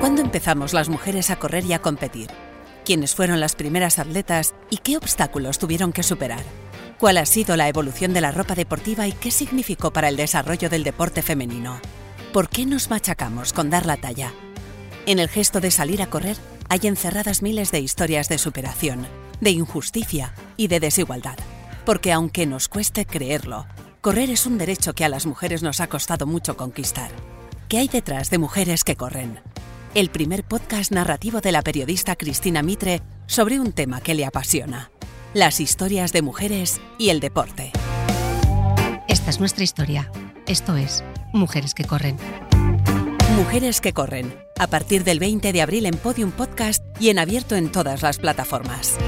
¿Cuándo empezamos las mujeres a correr y a competir? ¿Quiénes fueron las primeras atletas y qué obstáculos tuvieron que superar? ¿Cuál ha sido la evolución de la ropa deportiva y qué significó para el desarrollo del deporte femenino? ¿Por qué nos machacamos con dar la talla? En el gesto de salir a correr hay encerradas miles de historias de superación, de injusticia y de desigualdad. Porque aunque nos cueste creerlo, correr es un derecho que a las mujeres nos ha costado mucho conquistar. ¿Qué hay detrás de Mujeres que Corren? El primer podcast narrativo de la periodista Cristina Mitre sobre un tema que le apasiona, las historias de mujeres y el deporte. Esta es nuestra historia. Esto es Mujeres que Corren. Mujeres que Corren, a partir del 20 de abril en Podium Podcast y en abierto en todas las plataformas.